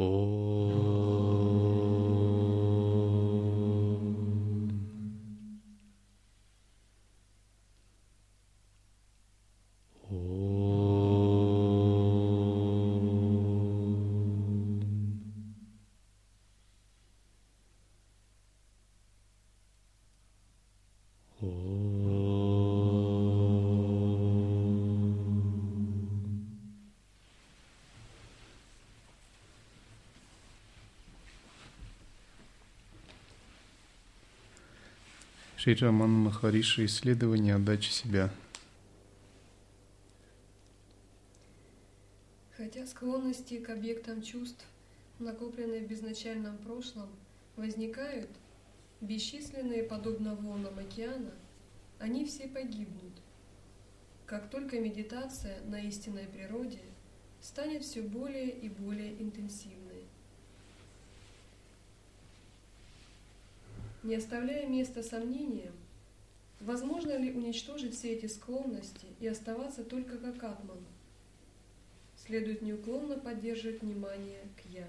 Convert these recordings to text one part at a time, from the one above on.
Oh. Шри Раман Махариши «Исследование отдачи себя». Хотя склонности к объектам чувств, накопленные в безначальном прошлом, возникают, бесчисленные подобно волнам океана, они все погибнут. Как только медитация на истинной природе станет все более и более интенсивной. Не оставляя места сомнениям, возможно ли уничтожить все эти склонности и оставаться только как атман. Следует неуклонно поддерживать внимание к «я».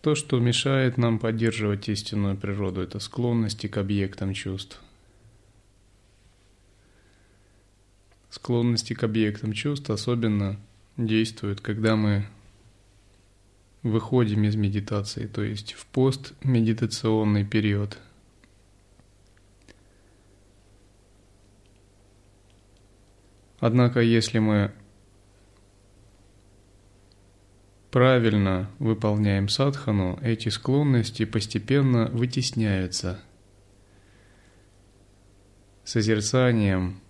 То, что мешает нам поддерживать истинную природу, это склонности к объектам чувств. Склонности к объектам чувств особенно действуют, когда мы выходим из медитации, то есть в постмедитационный период. Однако, если мы правильно выполняем садхану, эти склонности постепенно вытесняются созерцанием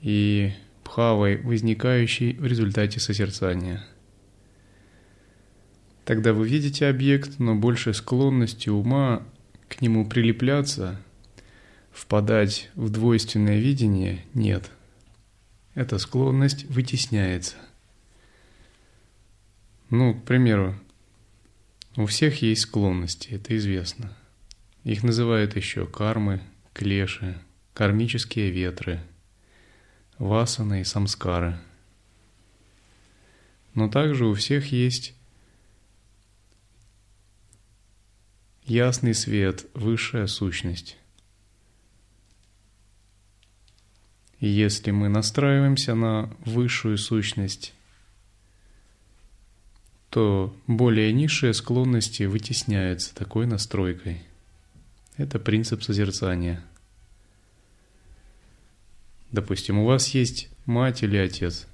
и пхавой, возникающей в результате созерцания – Тогда вы видите объект, но больше склонности ума к нему прилепляться, впадать в двойственное видение нет. Эта склонность вытесняется. Ну, к примеру, у всех есть склонности, это известно. Их называют еще кармы, клеши, кармические ветры, васаны и самскары. Но также у всех есть ясный свет, высшая сущность. И если мы настраиваемся на высшую сущность, то более низшие склонности вытесняются такой настройкой. Это принцип созерцания. Допустим, у вас есть мать или отец,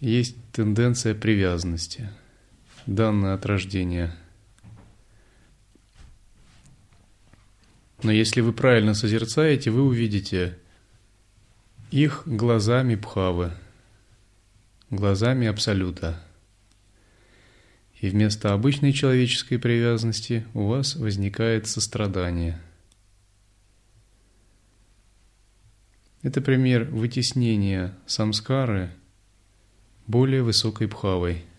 есть тенденция привязанности, данная от рождения – Но если вы правильно созерцаете, вы увидите их глазами Бхавы, глазами Абсолюта. И вместо обычной человеческой привязанности у вас возникает сострадание. Это пример вытеснения самскары более высокой Бхавой –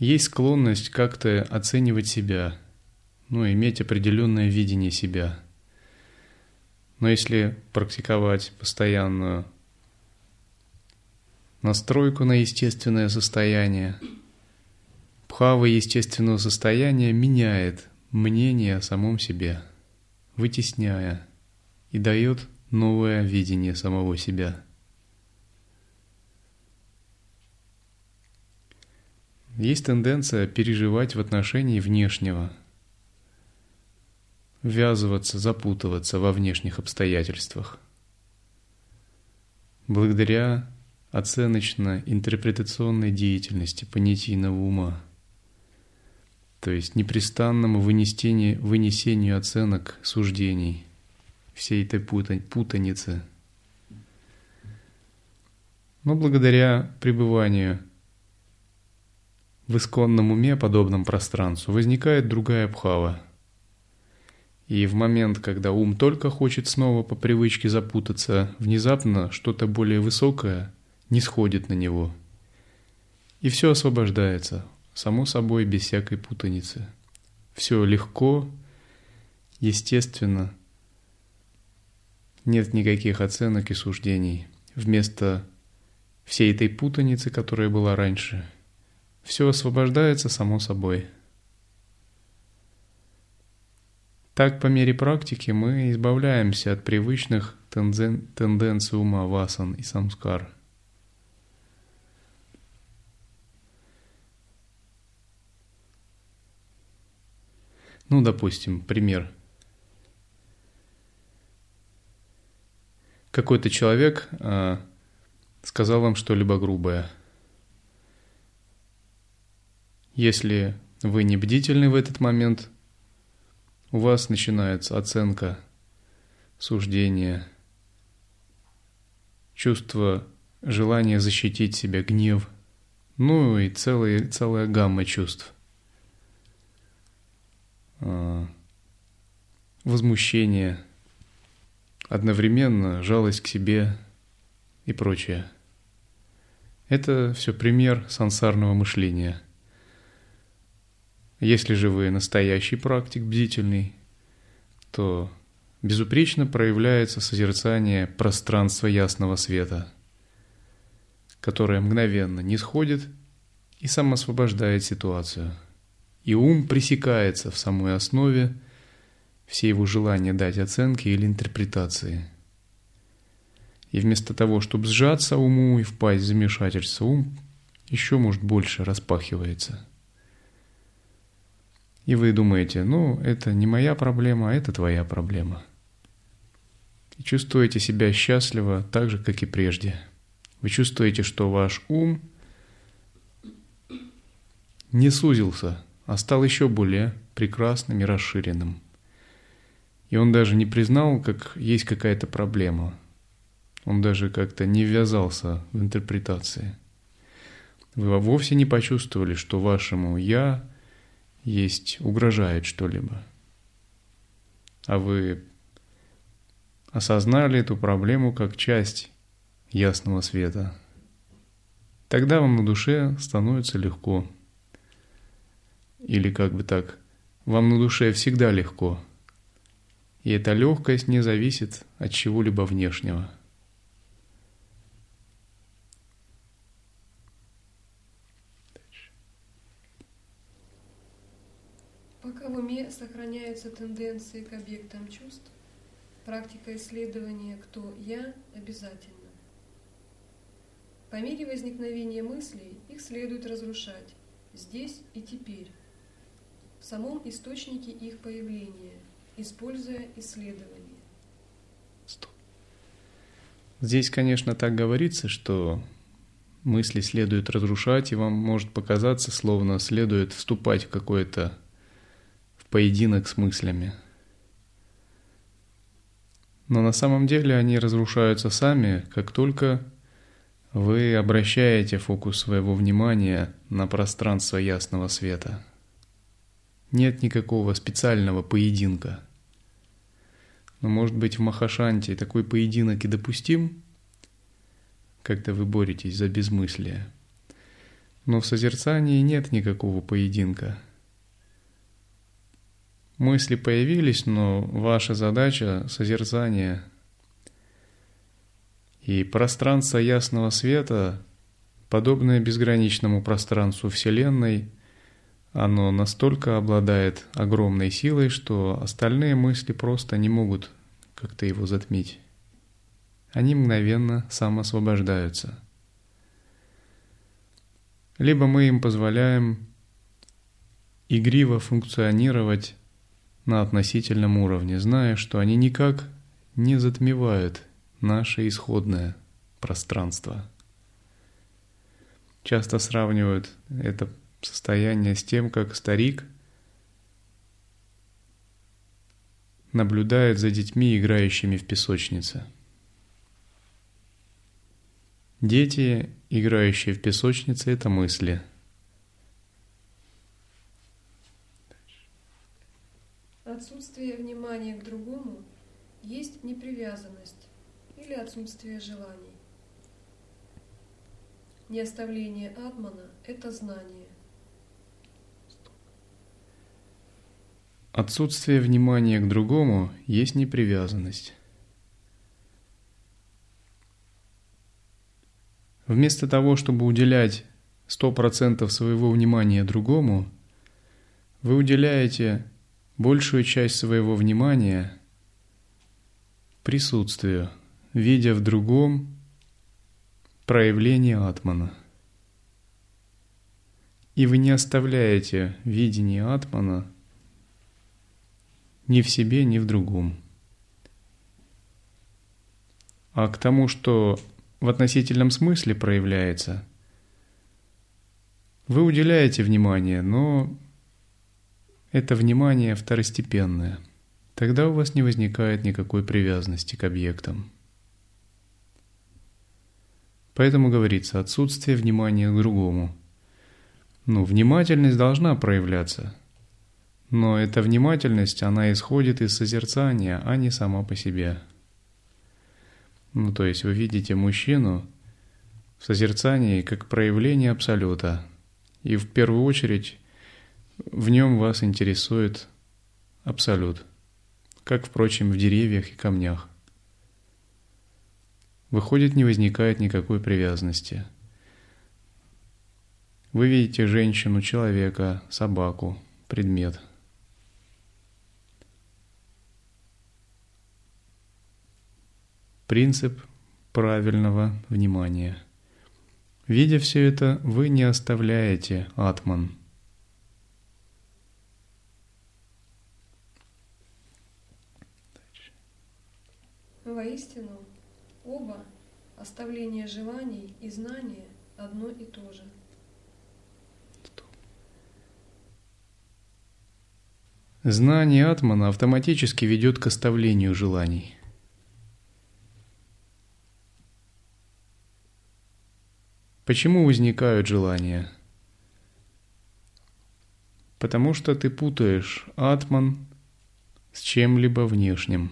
Есть склонность как-то оценивать себя, ну, иметь определенное видение себя. Но если практиковать постоянную настройку на естественное состояние, пхава естественного состояния меняет мнение о самом себе, вытесняя и дает новое видение самого себя – Есть тенденция переживать в отношении внешнего, ввязываться, запутываться во внешних обстоятельствах. Благодаря оценочно-интерпретационной деятельности понятийного ума, то есть непрестанному вынесению, вынесению оценок, суждений всей этой путаницы. Но благодаря пребыванию в исконном уме, подобном пространству, возникает другая бхава. И в момент, когда ум только хочет снова по привычке запутаться, внезапно что-то более высокое не сходит на него. И все освобождается, само собой, без всякой путаницы. Все легко, естественно, Нет никаких оценок и суждений. Вместо всей этой путаницы, которая была раньше, все освобождается само собой. Так, по мере практики, мы избавляемся от привычных тенден... тенденций ума васан и самскар. Ну, допустим, пример. Какой-то человек э, сказал вам что-либо грубое. Если вы не бдительны в этот момент, у вас начинается оценка, суждение, чувство желания защитить себя, гнев, ну и целая, целая гамма чувств – а, возмущение, одновременно жалость к себе и прочее. Это все пример сансарного мышления. Если же вы настоящий практик бдительный, то безупречно проявляется созерцание пространства ясного света, которое мгновенно не сходит и самосвобождает ситуацию – и ум пресекается в самой основе все его желания дать оценки или интерпретации. И вместо того, чтобы сжаться уму и впасть в замешательство, ум еще, может, больше распахивается. И вы думаете, ну, это не моя проблема, а это твоя проблема. И чувствуете себя счастливо так же, как и прежде. Вы чувствуете, что ваш ум не сузился – а стал еще более прекрасным и расширенным. И он даже не признал, как есть какая-то проблема. Он даже как-то не ввязался в интерпретации. Вы вовсе не почувствовали, что вашему «я» есть угрожает что-либо. А вы осознали эту проблему как часть ясного света. Тогда вам на душе становится легко – или как бы так, вам на душе всегда легко. И эта легкость не зависит от чего-либо внешнего. Пока в уме сохраняются тенденции к объектам чувств, практика исследования «кто я» обязательна. По мере возникновения мыслей их следует разрушать здесь и теперь в самом источнике их появления, используя исследования. Здесь, конечно, так говорится, что мысли следует разрушать, и вам может показаться, словно следует вступать в какой-то в поединок с мыслями. Но на самом деле они разрушаются сами, как только вы обращаете фокус своего внимания на пространство ясного света – нет никакого специального поединка. Но может быть в Махашанте такой поединок и допустим, когда вы боретесь за безмыслие. Но в созерцании нет никакого поединка. Мысли появились, но ваша задача — созерцание. И пространство ясного света, подобное безграничному пространству Вселенной — оно настолько обладает огромной силой, что остальные мысли просто не могут как-то его затмить. Они мгновенно самоосвобождаются. Либо мы им позволяем игриво функционировать на относительном уровне, зная, что они никак не затмевают наше исходное пространство. Часто сравнивают это состояние с тем, как старик наблюдает за детьми, играющими в песочнице. Дети, играющие в песочнице, это мысли. отсутствие внимания к другому есть непривязанность или отсутствие желаний. Неоставление атмана – это знание. Отсутствие внимания к другому есть непривязанность. Вместо того, чтобы уделять 100% своего внимания другому, вы уделяете большую часть своего внимания присутствию, видя в другом проявление атмана. И вы не оставляете видение атмана ни в себе, ни в другом. А к тому, что в относительном смысле проявляется, вы уделяете внимание, но это внимание второстепенное. Тогда у вас не возникает никакой привязанности к объектам. Поэтому говорится отсутствие внимания к другому. Ну, внимательность должна проявляться. Но эта внимательность, она исходит из созерцания, а не сама по себе. Ну, то есть вы видите мужчину в созерцании как проявление Абсолюта. И в первую очередь в нем вас интересует Абсолют, как, впрочем, в деревьях и камнях. Выходит, не возникает никакой привязанности. Вы видите женщину, человека, собаку, предмет – Принцип правильного внимания. Видя все это, вы не оставляете атман. Воистину, оба оставление желаний и знания одно и то же. Знание атмана автоматически ведет к оставлению желаний – Почему возникают желания? Потому что ты путаешь атман с чем-либо внешним.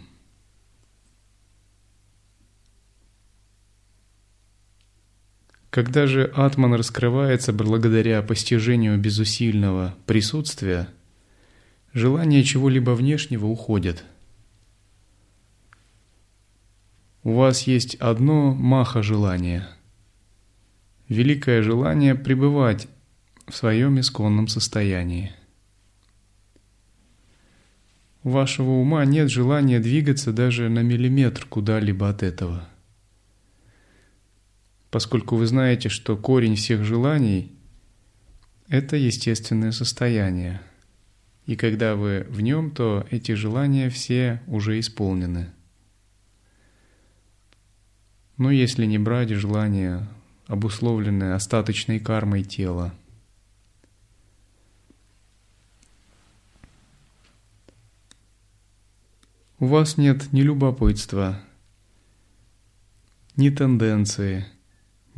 Когда же атман раскрывается благодаря постижению безусильного присутствия, желания чего-либо внешнего уходят. У вас есть одно маха желания – великое желание пребывать в своем исконном состоянии. У вашего ума нет желания двигаться даже на миллиметр куда-либо от этого. Поскольку вы знаете, что корень всех желаний – это естественное состояние. И когда вы в нем, то эти желания все уже исполнены. Но если не брать желания обусловленное остаточной кармой тела. У вас нет ни любопытства, ни тенденции,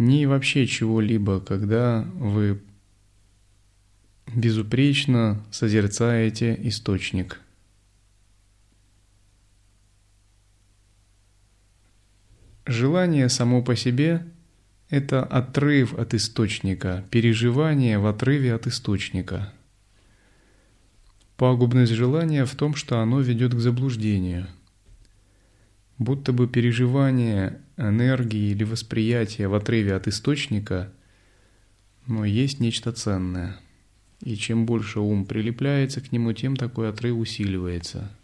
ни вообще чего-либо, когда вы безупречно созерцаете источник. Желание само по себе – это отрыв от источника, переживание в отрыве от источника. Пагубность желания в том, что оно ведет к заблуждению. Будто бы переживание энергии или восприятие в отрыве от источника, но есть нечто ценное. И чем больше ум прилепляется к нему, тем такой отрыв усиливается –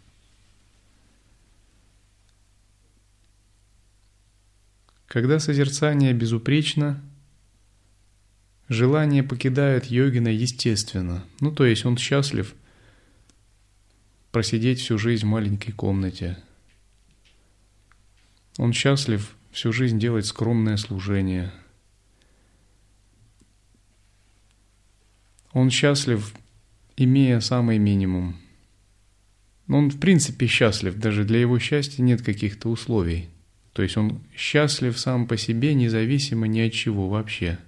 Когда созерцание безупречно, желание покидает йогина естественно. Ну, то есть он счастлив просидеть всю жизнь в маленькой комнате. Он счастлив всю жизнь делать скромное служение. Он счастлив, имея самый минимум. Он в принципе счастлив, даже для его счастья нет каких-то условий – то есть он счастлив сам по себе, независимо ни от чего вообще.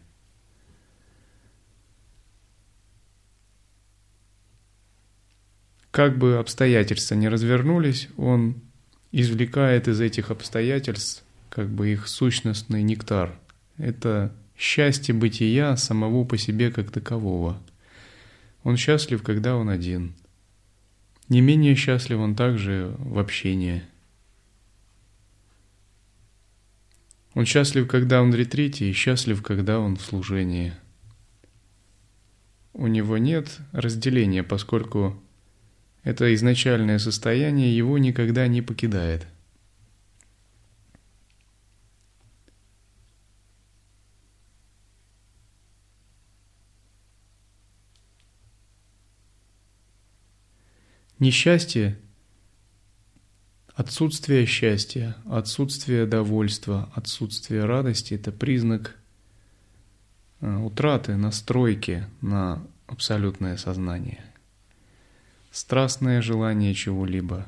Как бы обстоятельства не развернулись, он извлекает из этих обстоятельств как бы их сущностный нектар. Это счастье бытия самого по себе как такового. Он счастлив, когда он один. Не менее счастлив он также в общении – Он счастлив, когда он в ретрите, и счастлив, когда он в служении. У него нет разделения, поскольку это изначальное состояние его никогда не покидает – Несчастье, отсутствие счастья, отсутствие довольства, отсутствие радости – это признак э, утраты настройки на абсолютное сознание. Страстное желание чего-либо,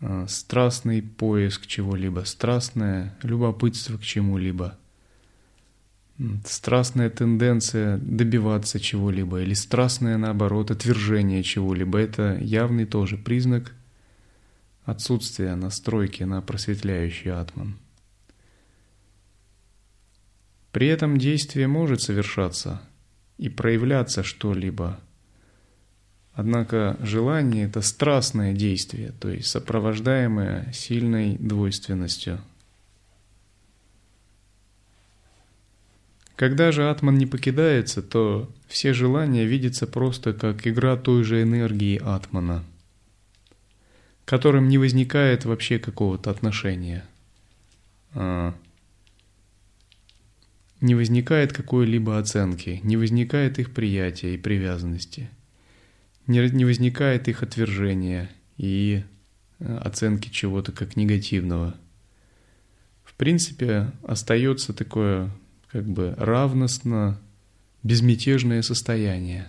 э, страстный поиск чего-либо, страстное любопытство к чему-либо – страстная тенденция добиваться чего-либо или страстное, наоборот, отвержение чего-либо – это явный тоже признак отсутствия настройки на просветляющий атман. При этом действие может совершаться и проявляться что-либо. Однако желание – это страстное действие, то есть сопровождаемое сильной двойственностью – Когда же атман не покидается, то все желания видятся просто как игра той же энергии атмана, которым не возникает вообще какого-то отношения. А, не возникает какой-либо оценки, не возникает их приятия и привязанности, не, не возникает их отвержения и э, оценки чего-то как негативного. В принципе, остается такое как бы равностно безмятежное состояние,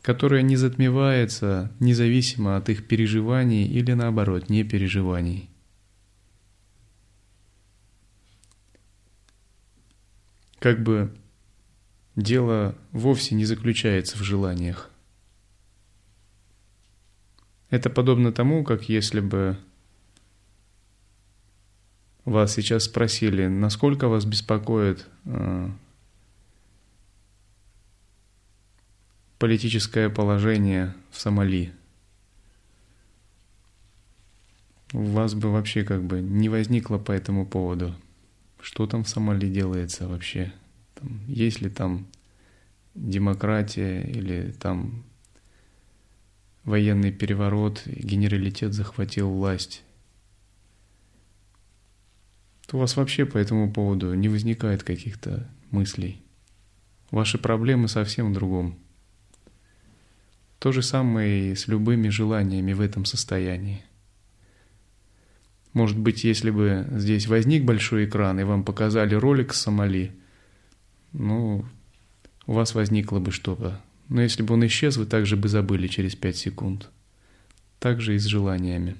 которое не затмевается независимо от их переживаний или наоборот не переживаний. Как бы дело вовсе не заключается в желаниях. Это подобно тому, как если бы вас сейчас спросили, насколько вас беспокоит э, политическое положение в Сомали. У вас бы вообще как бы не возникло по этому поводу, что там в Сомали делается вообще, там, есть ли там демократия или там военный переворот, генералитет захватил власть то у вас вообще по этому поводу не возникает каких-то мыслей. Ваши проблемы совсем в другом. То же самое и с любыми желаниями в этом состоянии. Может быть, если бы здесь возник большой экран и вам показали ролик с Сомали, ну, у вас возникло бы что-то. Но если бы он исчез, вы также бы забыли через пять секунд. Так же и с желаниями.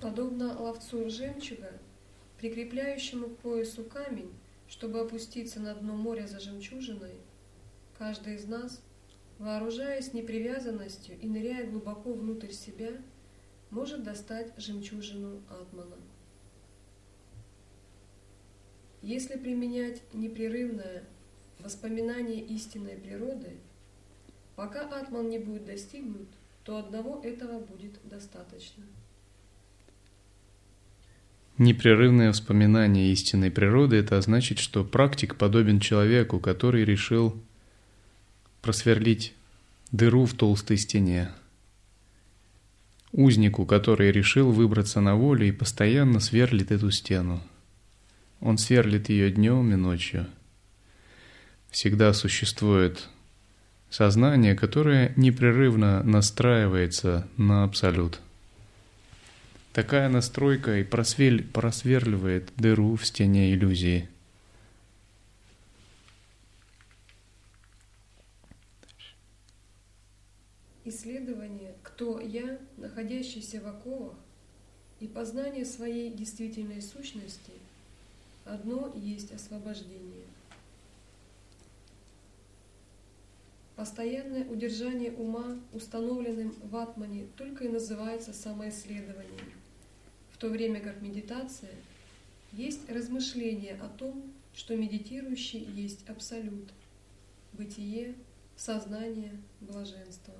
Подобно ловцу жемчуга, прикрепляющему к поясу камень, чтобы опуститься на дно моря за жемчужиной, каждый из нас, вооружаясь непривязанностью и ныряя глубоко внутрь себя, может достать жемчужину Атмана. Если применять непрерывное воспоминание истинной природы, пока Атман не будет достигнут, то одного этого будет достаточно. Непрерывное вспоминание истинной природы – это значит, что практик подобен человеку, который решил просверлить дыру в толстой стене. Узнику, который решил выбраться на волю и постоянно сверлит эту стену. Он сверлит ее днем и ночью. Всегда существует сознание, которое непрерывно настраивается на абсолют. Такая настройка и просвель, просверливает дыру в стене иллюзии. Исследование «Кто я?», находящийся в оковах, и познание своей действительной сущности – одно есть освобождение. Постоянное удержание ума, установленным в атмане, только и называется самоисследованием – в то время как медитация есть размышление о том, что медитирующий есть абсолют, бытие сознание, блаженство.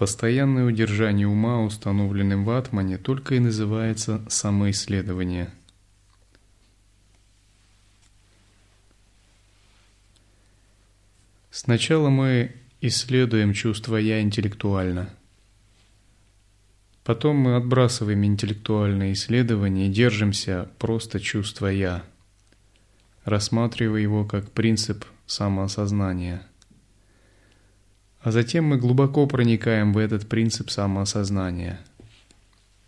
Постоянное удержание ума, установленным в атмане, только и называется самоисследование. Сначала мы исследуем чувство «я» интеллектуально. Потом мы отбрасываем интеллектуальные исследования и держимся просто чувства «я», рассматривая его как принцип самоосознания – а затем мы глубоко проникаем в этот принцип самоосознания.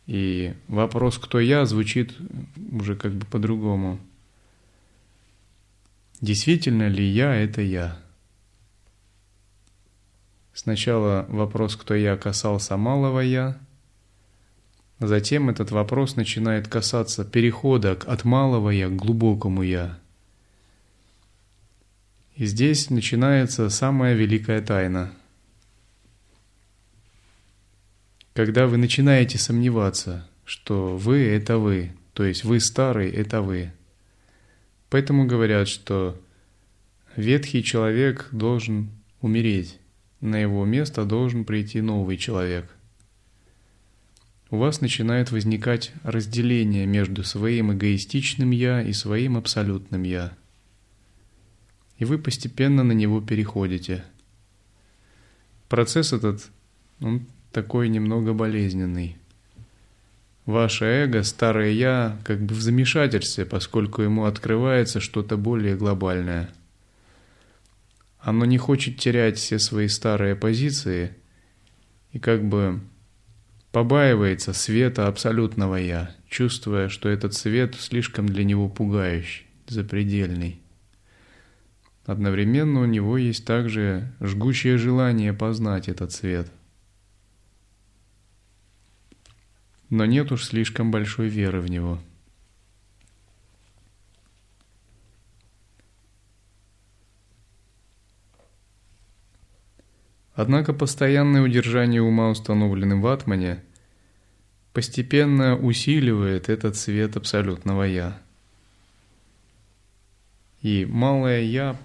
И вопрос «кто я?» звучит уже как бы по-другому. Действительно ли я – это я? Сначала вопрос «кто я» касался малого «я», затем этот вопрос начинает касаться перехода от малого «я» к глубокому «я». И здесь начинается самая великая тайна – когда вы начинаете сомневаться, что вы – это вы, то есть вы старый – это вы. Поэтому говорят, что ветхий человек должен умереть, на его место должен прийти новый человек. У вас начинает возникать разделение между своим эгоистичным «я» и своим абсолютным «я». И вы постепенно на него переходите. Процесс этот, он такой немного болезненный. Ваше эго, старое «я», как бы в замешательстве, поскольку ему открывается что-то более глобальное. Оно не хочет терять все свои старые позиции и как бы побаивается света абсолютного «я», чувствуя, что этот свет слишком для него пугающий, запредельный. Одновременно у него есть также жгучее желание познать этот свет – но нет уж слишком большой веры в него. Однако постоянное удержание ума, установленным в атмане, постепенно усиливает этот свет абсолютного «я». И малое «я»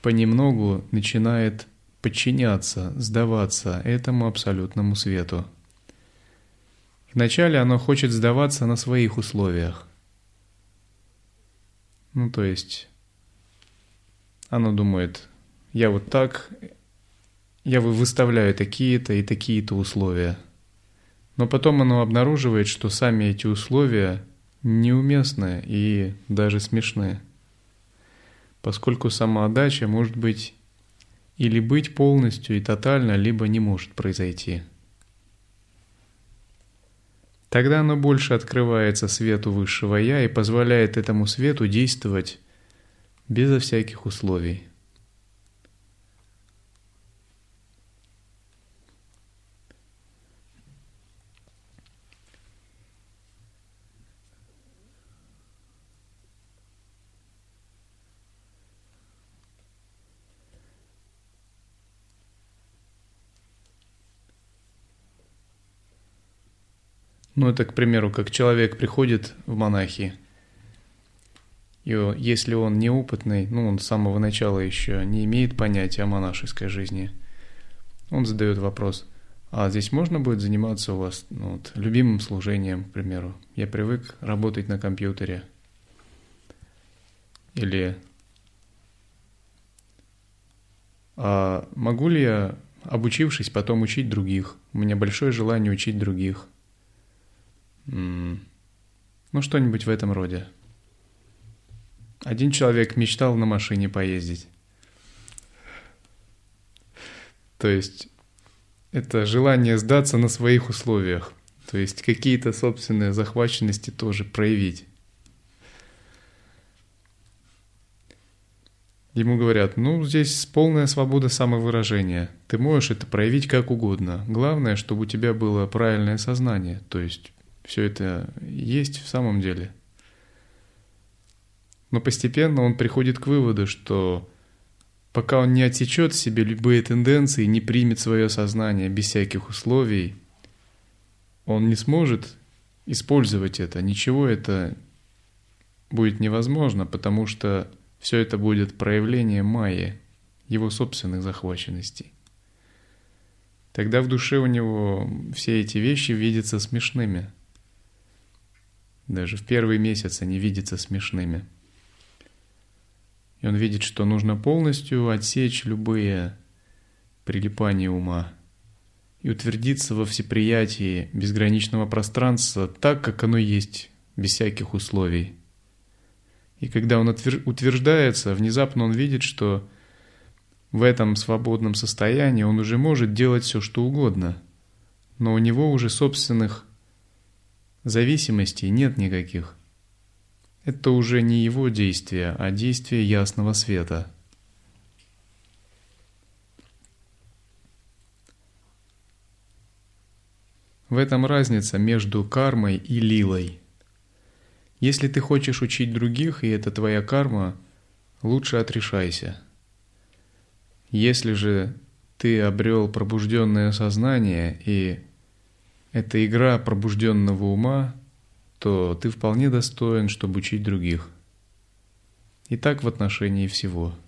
понемногу начинает подчиняться, сдаваться этому абсолютному свету – Вначале оно хочет сдаваться на своих условиях. Ну, то есть, оно думает, я вот так, я выставляю такие-то и такие-то условия. Но потом оно обнаруживает, что сами эти условия неуместны и даже смешны. Поскольку самоотдача может быть или быть полностью и тотально, либо не может произойти – Тогда оно больше открывается свету высшего Я и позволяет этому свету действовать безо всяких условий. Ну, это, к примеру, как человек приходит в монахи, и если он неопытный, ну, он с самого начала еще не имеет понятия о монашеской жизни, он задает вопрос, а здесь можно будет заниматься у вас ну, вот, любимым служением, к примеру? Я привык работать на компьютере. Или а могу ли я, обучившись, потом учить других? У меня большое желание учить других – ну, что-нибудь в этом роде. Один человек мечтал на машине поездить. То есть это желание сдаться на своих условиях. То есть какие-то собственные захваченности тоже проявить. Ему говорят, ну, здесь полная свобода самовыражения. Ты можешь это проявить как угодно. Главное, чтобы у тебя было правильное сознание, то есть все это есть в самом деле. Но постепенно он приходит к выводу, что пока он не отсечет себе любые тенденции, не примет свое сознание без всяких условий, он не сможет использовать это. Ничего это будет невозможно, потому что все это будет проявление майи, его собственных захваченностей. Тогда в душе у него все эти вещи видятся смешными. Даже в первый месяц они видятся смешными. И он видит, что нужно полностью отсечь любые прилипания ума и утвердиться во всеприятии безграничного пространства так, как оно есть, без всяких условий. И когда он утверждается, внезапно он видит, что в этом свободном состоянии он уже может делать все, что угодно, но у него уже собственных зависимостей нет никаких. Это уже не его действие, а действие ясного света. В этом разница между кармой и лилой – если ты хочешь учить других, и это твоя карма, лучше отрешайся. Если же ты обрел пробужденное сознание, и это игра пробужденного ума, то ты вполне достоин, чтобы учить других. И так в отношении всего –